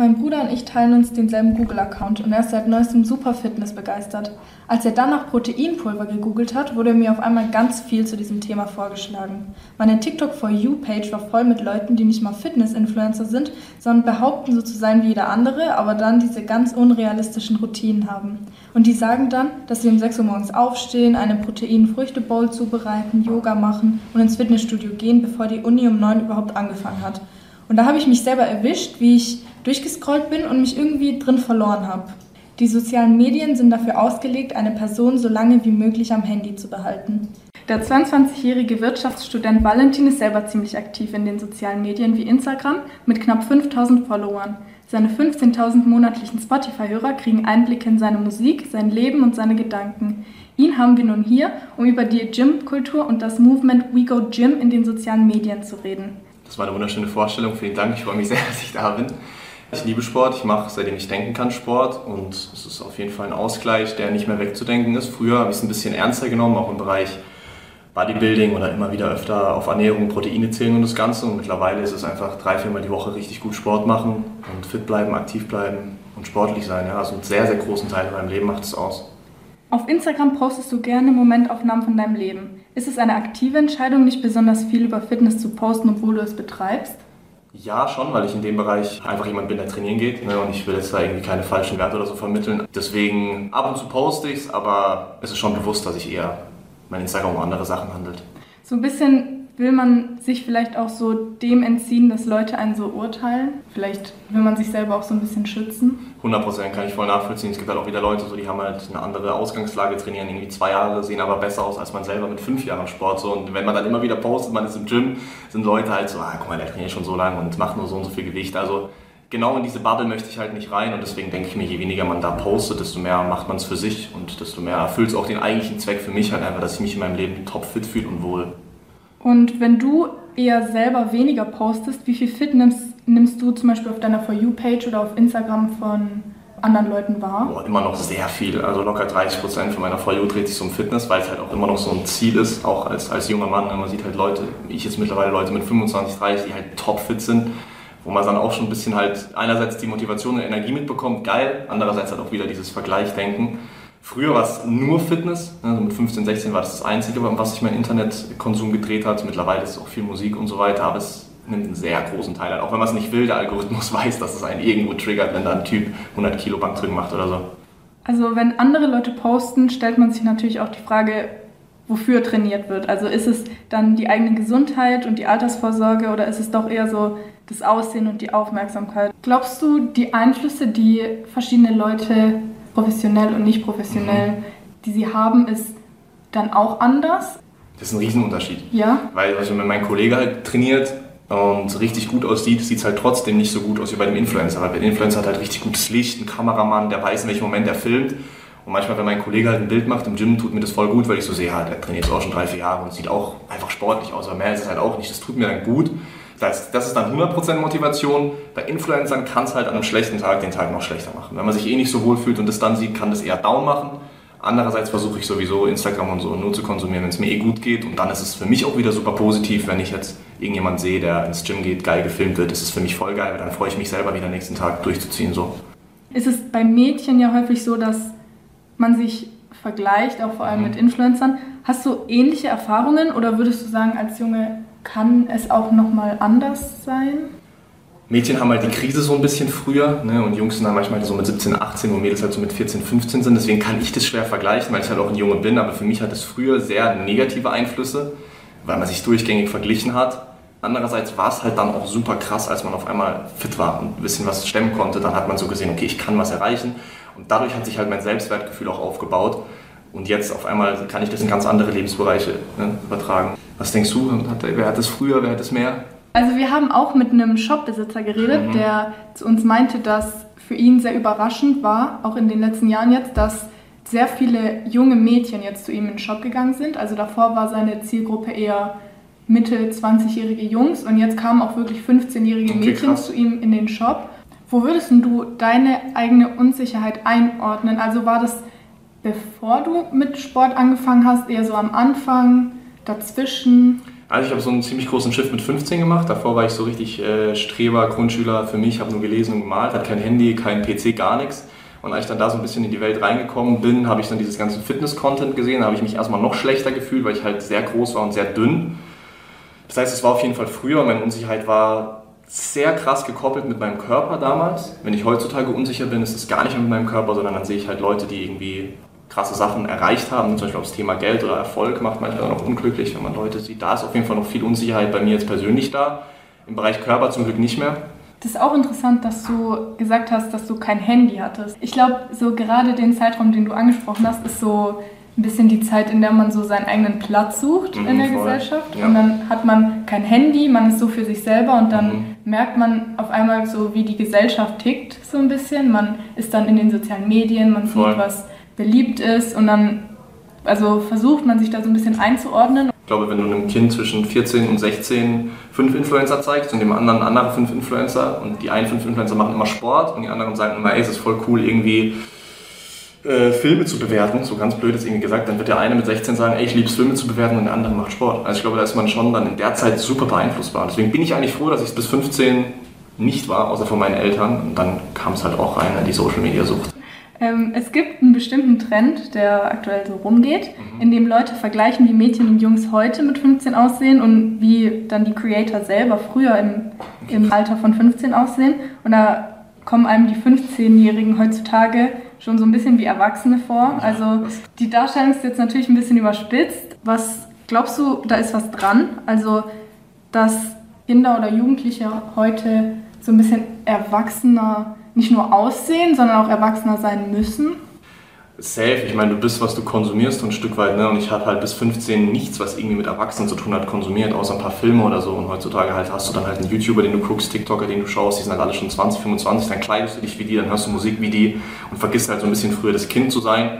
Mein Bruder und ich teilen uns denselben Google-Account und er ist seit neuestem super Fitness begeistert. Als er dann nach Proteinpulver gegoogelt hat, wurde mir auf einmal ganz viel zu diesem Thema vorgeschlagen. Meine TikTok for You Page war voll mit Leuten, die nicht mal Fitness-Influencer sind, sondern behaupten so zu sein wie jeder andere, aber dann diese ganz unrealistischen Routinen haben. Und die sagen dann, dass sie um 6 Uhr morgens aufstehen, eine Protein-Früchte-Bowl zubereiten, Yoga machen und ins Fitnessstudio gehen, bevor die Uni um 9 Uhr überhaupt angefangen hat. Und da habe ich mich selber erwischt, wie ich durchgescrollt bin und mich irgendwie drin verloren habe. Die sozialen Medien sind dafür ausgelegt, eine Person so lange wie möglich am Handy zu behalten. Der 22-jährige Wirtschaftsstudent Valentin ist selber ziemlich aktiv in den sozialen Medien wie Instagram mit knapp 5000 Followern. Seine 15.000 monatlichen Spotify-Hörer kriegen Einblicke in seine Musik, sein Leben und seine Gedanken. Ihn haben wir nun hier, um über die Gym-Kultur und das Movement We Go Gym in den sozialen Medien zu reden. Das war eine wunderschöne Vorstellung. Vielen Dank. Ich freue mich sehr, dass ich da bin. Ich liebe Sport, ich mache seitdem ich denken kann Sport und es ist auf jeden Fall ein Ausgleich, der nicht mehr wegzudenken ist. Früher habe ich es ein bisschen ernster genommen, auch im Bereich Bodybuilding oder immer wieder öfter auf Ernährung, Proteine zählen und das Ganze. Und mittlerweile ist es einfach drei, viermal die Woche richtig gut Sport machen und fit bleiben, aktiv bleiben und sportlich sein. Ja, also einen sehr, sehr großen Teil in meinem Leben macht es aus. Auf Instagram postest du gerne Momentaufnahmen von deinem Leben. Ist es eine aktive Entscheidung, nicht besonders viel über Fitness zu posten, obwohl du es betreibst? Ja, schon, weil ich in dem Bereich einfach jemand bin, der trainieren geht ne, und ich will jetzt da irgendwie keine falschen Werte oder so vermitteln. Deswegen ab und zu poste ich es, aber es ist schon bewusst, dass ich eher mein Instagram um andere Sachen handelt. So ein bisschen will man sich vielleicht auch so dem entziehen, dass Leute einen so urteilen? Vielleicht will man sich selber auch so ein bisschen schützen? 100% kann ich voll nachvollziehen. Es gibt halt auch wieder Leute, so, die haben halt eine andere Ausgangslage, trainieren irgendwie zwei Jahre, sehen aber besser aus als man selber mit fünf Jahren Sport. So. Und wenn man dann immer wieder postet, man ist im Gym, sind Leute halt so, ah, guck mal, der trainiert schon so lange und macht nur so und so viel Gewicht. Also genau in diese Bubble möchte ich halt nicht rein und deswegen denke ich mir, je weniger man da postet, desto mehr macht man es für sich und desto mehr erfüllt es auch den eigentlichen Zweck für mich halt einfach, dass ich mich in meinem Leben topfit fühle und wohl. Und wenn du eher selber weniger postest, wie viel Fit nimmst, nimmst du zum Beispiel auf deiner For You-Page oder auf Instagram von anderen Leuten wahr? Boah, immer noch sehr viel. Also locker 30 Prozent von meiner For You dreht sich um Fitness, weil es halt auch immer noch so ein Ziel ist, auch als, als junger Mann. Man sieht halt Leute, ich jetzt mittlerweile Leute mit 25, 30, die halt topfit sind, wo man dann auch schon ein bisschen halt einerseits die Motivation und Energie mitbekommt, geil, andererseits halt auch wieder dieses Vergleichdenken. Früher war es nur Fitness, also mit 15, 16 war das das Einzige, was sich mein Internetkonsum gedreht hat. Mittlerweile ist es auch viel Musik und so weiter, aber es nimmt einen sehr großen Teil ein. Auch wenn man es nicht will, der Algorithmus weiß, dass es einen irgendwo triggert, wenn da ein Typ 100 Kilo Bankdrücken macht oder so. Also wenn andere Leute posten, stellt man sich natürlich auch die Frage, wofür trainiert wird. Also ist es dann die eigene Gesundheit und die Altersvorsorge oder ist es doch eher so das Aussehen und die Aufmerksamkeit? Glaubst du, die Einflüsse, die verschiedene Leute professionell und nicht professionell, mhm. die sie haben, ist dann auch anders? Das ist ein Riesenunterschied. Ja. Weil also wenn mein Kollege halt trainiert und richtig gut aussieht, sieht es halt trotzdem nicht so gut aus wie bei dem Influencer. Weil der Influencer hat halt richtig gutes Licht, einen Kameramann, der weiß, in welchem Moment er filmt. Und manchmal, wenn mein Kollege halt ein Bild macht im Gym, tut mir das voll gut, weil ich so sehe, ja, der trainiert jetzt auch schon drei, vier Jahre und sieht auch einfach sportlich aus. Aber mehr ist es halt auch nicht. Das tut mir dann gut. Das, das ist dann 100% Motivation. Bei Influencern kann es halt an einem schlechten Tag den Tag noch schlechter machen. Wenn man sich eh nicht so wohl fühlt und das dann sieht, kann das eher down machen. Andererseits versuche ich sowieso Instagram und so nur zu konsumieren, wenn es mir eh gut geht. Und dann ist es für mich auch wieder super positiv, wenn ich jetzt irgendjemand sehe, der ins Gym geht, geil gefilmt wird. Das ist für mich voll geil, weil dann freue ich mich selber wieder nächsten Tag durchzuziehen. So. Ist es bei Mädchen ja häufig so, dass man sich vergleicht, auch vor allem mhm. mit Influencern. Hast du ähnliche Erfahrungen oder würdest du sagen, als Junge kann es auch nochmal anders sein? Mädchen haben halt die Krise so ein bisschen früher ne, und Jungs sind dann manchmal so mit 17, 18 und Mädels halt so mit 14, 15 sind. Deswegen kann ich das schwer vergleichen, weil ich halt auch ein Junge bin. Aber für mich hat es früher sehr negative Einflüsse, weil man sich durchgängig verglichen hat. Andererseits war es halt dann auch super krass, als man auf einmal fit war und ein bisschen was stemmen konnte. Dann hat man so gesehen, okay, ich kann was erreichen. Und dadurch hat sich halt mein Selbstwertgefühl auch aufgebaut. Und jetzt auf einmal kann ich das in ganz andere Lebensbereiche ne, übertragen. Was denkst du? Wer hat das früher, wer hat das mehr? Also wir haben auch mit einem Shopbesitzer geredet, mhm. der zu uns meinte, dass für ihn sehr überraschend war, auch in den letzten Jahren jetzt, dass sehr viele junge Mädchen jetzt zu ihm in den Shop gegangen sind. Also davor war seine Zielgruppe eher Mitte 20-jährige Jungs und jetzt kamen auch wirklich 15-jährige okay, Mädchen krass. zu ihm in den Shop. Wo würdest du deine eigene Unsicherheit einordnen? Also war das bevor du mit Sport angefangen hast, eher so am Anfang, dazwischen? Also ich habe so einen ziemlich großen Shift mit 15 gemacht. Davor war ich so richtig äh, Streber, Grundschüler für mich, habe nur gelesen und gemalt, hatte kein Handy, kein PC, gar nichts. Und als ich dann da so ein bisschen in die Welt reingekommen bin, habe ich dann dieses ganze Fitness-Content gesehen. Da habe ich mich erstmal noch schlechter gefühlt, weil ich halt sehr groß war und sehr dünn. Das heißt, es war auf jeden Fall früher. Meine Unsicherheit war sehr krass gekoppelt mit meinem Körper damals. Wenn ich heutzutage unsicher bin, ist es gar nicht mehr mit meinem Körper, sondern dann sehe ich halt Leute, die irgendwie krasse Sachen erreicht haben. Zum Beispiel auch das Thema Geld oder Erfolg macht manchmal auch unglücklich, wenn man Leute sieht. Da ist auf jeden Fall noch viel Unsicherheit bei mir jetzt persönlich da. Im Bereich Körper zum Glück nicht mehr. Das ist auch interessant, dass du gesagt hast, dass du kein Handy hattest. Ich glaube, so gerade den Zeitraum, den du angesprochen hast, ist so ein bisschen die Zeit, in der man so seinen eigenen Platz sucht mhm, in der voll. Gesellschaft. Ja. Und dann hat man kein Handy, man ist so für sich selber und dann mhm. merkt man auf einmal so, wie die Gesellschaft tickt, so ein bisschen. Man ist dann in den sozialen Medien, man voll. sieht, was beliebt ist und dann also versucht man sich da so ein bisschen einzuordnen. Ich glaube, wenn du einem Kind zwischen 14 und 16 fünf Influencer zeigst und dem anderen andere fünf Influencer und die einen fünf Influencer machen immer Sport und die anderen sagen immer, ey, es ist voll cool irgendwie äh, Filme zu bewerten, so ganz blöd ist irgendwie gesagt, dann wird der eine mit 16 sagen, ey, ich liebe es Filme zu bewerten und der andere macht Sport. Also ich glaube, da ist man schon dann in der Zeit super beeinflussbar. Deswegen bin ich eigentlich froh, dass ich es bis 15 nicht war, außer von meinen Eltern. Und dann kam es halt auch rein in die Social Media Sucht. Ähm, es gibt einen bestimmten Trend, der aktuell so rumgeht, mhm. in dem Leute vergleichen, wie Mädchen und Jungs heute mit 15 aussehen und wie dann die Creator selber früher im, im Alter von 15 aussehen. Und da kommen einem die 15-Jährigen heutzutage schon so ein bisschen wie Erwachsene vor. Also die Darstellung ist jetzt natürlich ein bisschen überspitzt. Was glaubst du, da ist was dran? Also, dass Kinder oder Jugendliche heute so ein bisschen erwachsener nicht nur aussehen, sondern auch erwachsener sein müssen? Safe, ich meine, du bist, was du konsumierst ein Stück weit, ne? Und ich habe halt bis 15 nichts, was irgendwie mit Erwachsenen zu tun hat, konsumiert, außer ein paar Filme oder so. Und heutzutage halt hast du dann halt einen YouTuber, den du guckst, TikToker, den du schaust, die sind halt alle schon 20, 25, dann kleidest du dich wie die, dann hörst du Musik wie die und vergisst halt so ein bisschen früher das Kind zu sein.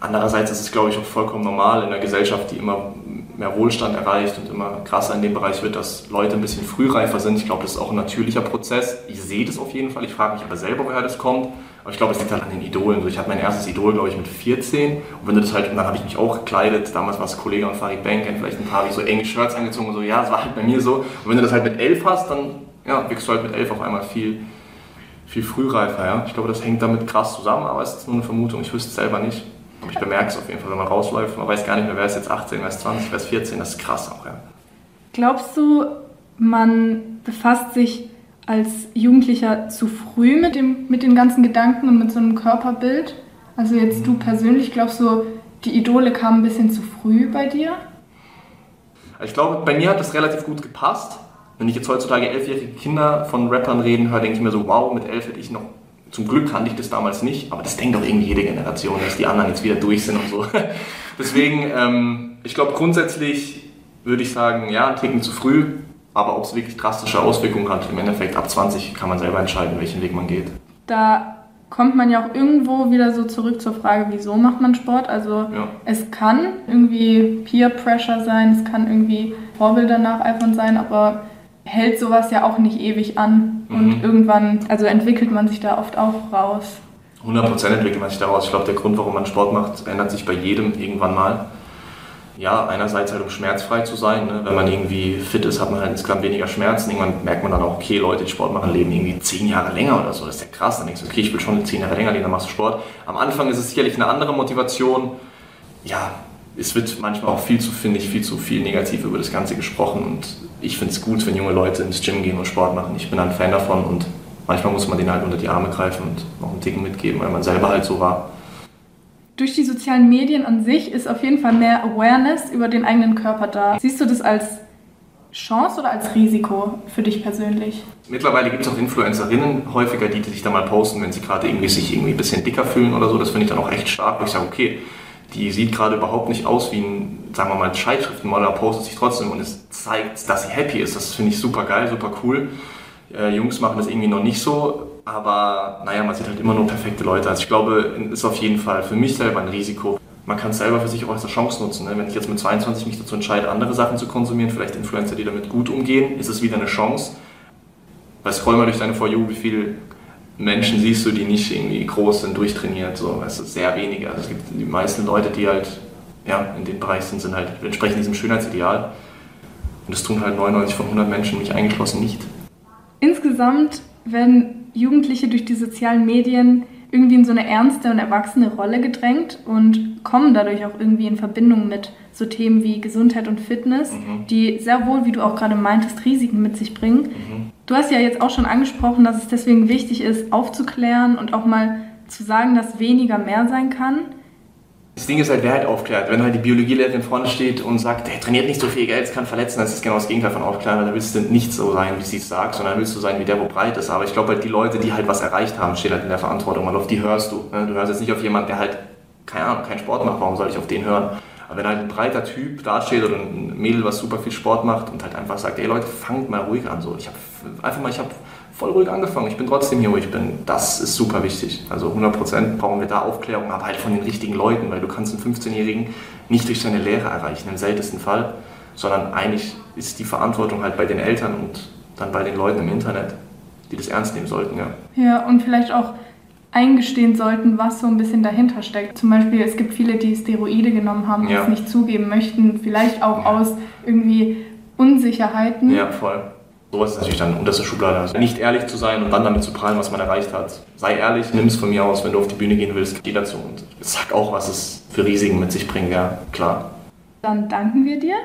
Andererseits ist es, glaube ich, auch vollkommen normal in einer Gesellschaft, die immer mehr Wohlstand erreicht und immer krasser in dem Bereich wird, dass Leute ein bisschen frühreifer sind. Ich glaube, das ist auch ein natürlicher Prozess. Ich sehe das auf jeden Fall. Ich frage mich aber selber, woher das kommt. Aber ich glaube, es liegt halt an den Idolen. ich hatte mein erstes Idol, glaube ich, mit 14. Und wenn du das halt, und dann habe ich mich auch gekleidet. Damals war es Kollege und Farid Bank, vielleicht ein paar, wie so enge Shirts angezogen und so. Ja, es war halt bei mir so. Und wenn du das halt mit 11 hast, dann ja, wirkst du halt mit 11 auf einmal viel, viel frühreifer. Ja? Ich glaube, das hängt damit krass zusammen, aber es ist nur eine Vermutung. Ich wüsste es selber nicht. Aber ich bemerke es auf jeden Fall, wenn man rausläuft. Man weiß gar nicht mehr, wer ist jetzt 18, wer ist 20, wer ist 14. Das ist krass auch. Ja. Glaubst du, man befasst sich als Jugendlicher zu früh mit, dem, mit den ganzen Gedanken und mit so einem Körperbild? Also jetzt du persönlich, glaubst du, die Idole kamen ein bisschen zu früh bei dir? Ich glaube, bei mir hat das relativ gut gepasst. Wenn ich jetzt heutzutage elfjährige Kinder von Rappern reden höre, denke ich mir so, wow, mit elf hätte ich noch zum Glück kannte ich das damals nicht, aber das denkt doch irgendwie jede Generation, dass die anderen jetzt wieder durch sind und so. Deswegen, ähm, ich glaube grundsätzlich würde ich sagen, ja, Ticken zu früh, aber ob es wirklich drastische Auswirkungen hat, im Endeffekt ab 20 kann man selber entscheiden, welchen Weg man geht. Da kommt man ja auch irgendwo wieder so zurück zur Frage, wieso macht man Sport? Also ja. es kann irgendwie Peer Pressure sein, es kann irgendwie Vorbilder nacheifern sein, aber hält sowas ja auch nicht ewig an. Mhm. Und irgendwann, also entwickelt man sich da oft auch raus. 100% entwickelt man sich daraus. Ich glaube, der Grund, warum man Sport macht, ändert sich bei jedem irgendwann mal. Ja, einerseits halt, um schmerzfrei zu sein. Ne? Wenn man irgendwie fit ist, hat man halt insgesamt weniger Schmerzen. Irgendwann merkt man dann auch, okay, Leute, die Sport machen, leben irgendwie zehn Jahre länger oder so. Das ist ja krass. Dann denkst du, okay, ich will schon zehn Jahre länger leben, dann machst du Sport. Am Anfang ist es sicherlich eine andere Motivation. Ja, es wird manchmal auch viel zu, finde ich, viel zu viel negativ über das Ganze gesprochen und ich finde es gut, wenn junge Leute ins Gym gehen und Sport machen. Ich bin ein Fan davon und manchmal muss man denen halt unter die Arme greifen und noch einen Ticken mitgeben, weil man selber halt so war. Durch die sozialen Medien an sich ist auf jeden Fall mehr Awareness über den eigenen Körper da. Siehst du das als Chance oder als Risiko für dich persönlich? Mittlerweile gibt es auch Influencerinnen häufiger, die, sich da mal posten, wenn sie gerade irgendwie sich irgendwie ein bisschen dicker fühlen oder so. Das finde ich dann auch echt stark, wo ich sage, okay, die sieht gerade überhaupt nicht aus wie ein, sagen wir mal, Zeitschriftenmodel, postet sich trotzdem und es zeigt, dass sie happy ist. Das finde ich super geil, super cool. Äh, Jungs machen das irgendwie noch nicht so, aber naja, man sieht halt immer nur perfekte Leute. Also ich glaube, ist auf jeden Fall für mich selber ein Risiko. Man kann es selber für sich auch als eine Chance nutzen. Ne? Wenn ich jetzt mit 22 mich dazu entscheide, andere Sachen zu konsumieren, vielleicht Influencer, die damit gut umgehen, ist es wieder eine Chance. Weil scroll mal durch deine For You, wie viel Menschen siehst du, die nicht irgendwie groß sind, durchtrainiert, so, es ist sehr wenige. Also es gibt die meisten Leute, die halt ja, in dem Bereich sind, sind halt entsprechend diesem Schönheitsideal. Und das tun halt 99 von 100 Menschen, mich eingeschlossen, nicht. Insgesamt werden Jugendliche durch die sozialen Medien irgendwie in so eine ernste und erwachsene Rolle gedrängt und kommen dadurch auch irgendwie in Verbindung mit so Themen wie Gesundheit und Fitness, mhm. die sehr wohl, wie du auch gerade meintest, Risiken mit sich bringen. Mhm. Du hast ja jetzt auch schon angesprochen, dass es deswegen wichtig ist, aufzuklären und auch mal zu sagen, dass weniger mehr sein kann. Das Ding ist halt, wer halt aufklärt. Wenn halt die Biologielehrerin vorne steht und sagt, der trainiert nicht so viel Geld, kann verletzen, das ist genau das Gegenteil von aufklären. Da willst du nicht so sein, wie sie es sagt, sondern willst du sein wie der, wo breit ist. Aber ich glaube halt, die Leute, die halt was erreicht haben, stehen halt in der Verantwortung und auf die hörst du. Ne? Du hörst jetzt nicht auf jemanden, der halt, keine Ahnung, keinen Sport macht, warum soll ich auf den hören? Aber wenn halt ein breiter Typ dasteht oder ein Mädel, was super viel Sport macht und halt einfach sagt, ey Leute, fangt mal ruhig an. So, ich habe einfach mal, ich habe voll ruhig angefangen. Ich bin trotzdem hier, wo ich bin. Das ist super wichtig. Also 100% brauchen wir da Aufklärung, aber halt von den richtigen Leuten, weil du kannst einen 15-Jährigen nicht durch seine Lehre erreichen, im seltensten Fall, sondern eigentlich ist die Verantwortung halt bei den Eltern und dann bei den Leuten im Internet, die das ernst nehmen sollten, ja. Ja, und vielleicht auch eingestehen sollten, was so ein bisschen dahinter steckt. Zum Beispiel, es gibt viele, die Steroide genommen haben, die ja. es nicht zugeben möchten, vielleicht auch ja. aus irgendwie Unsicherheiten. Ja, voll. Sowas ist natürlich dann unterste Schublade. Also nicht ehrlich zu sein und dann damit zu prallen, was man erreicht hat. Sei ehrlich, nimm es von mir aus, wenn du auf die Bühne gehen willst, geh dazu und sag auch, was es für Risiken mit sich bringt, ja, klar. Dann danken wir dir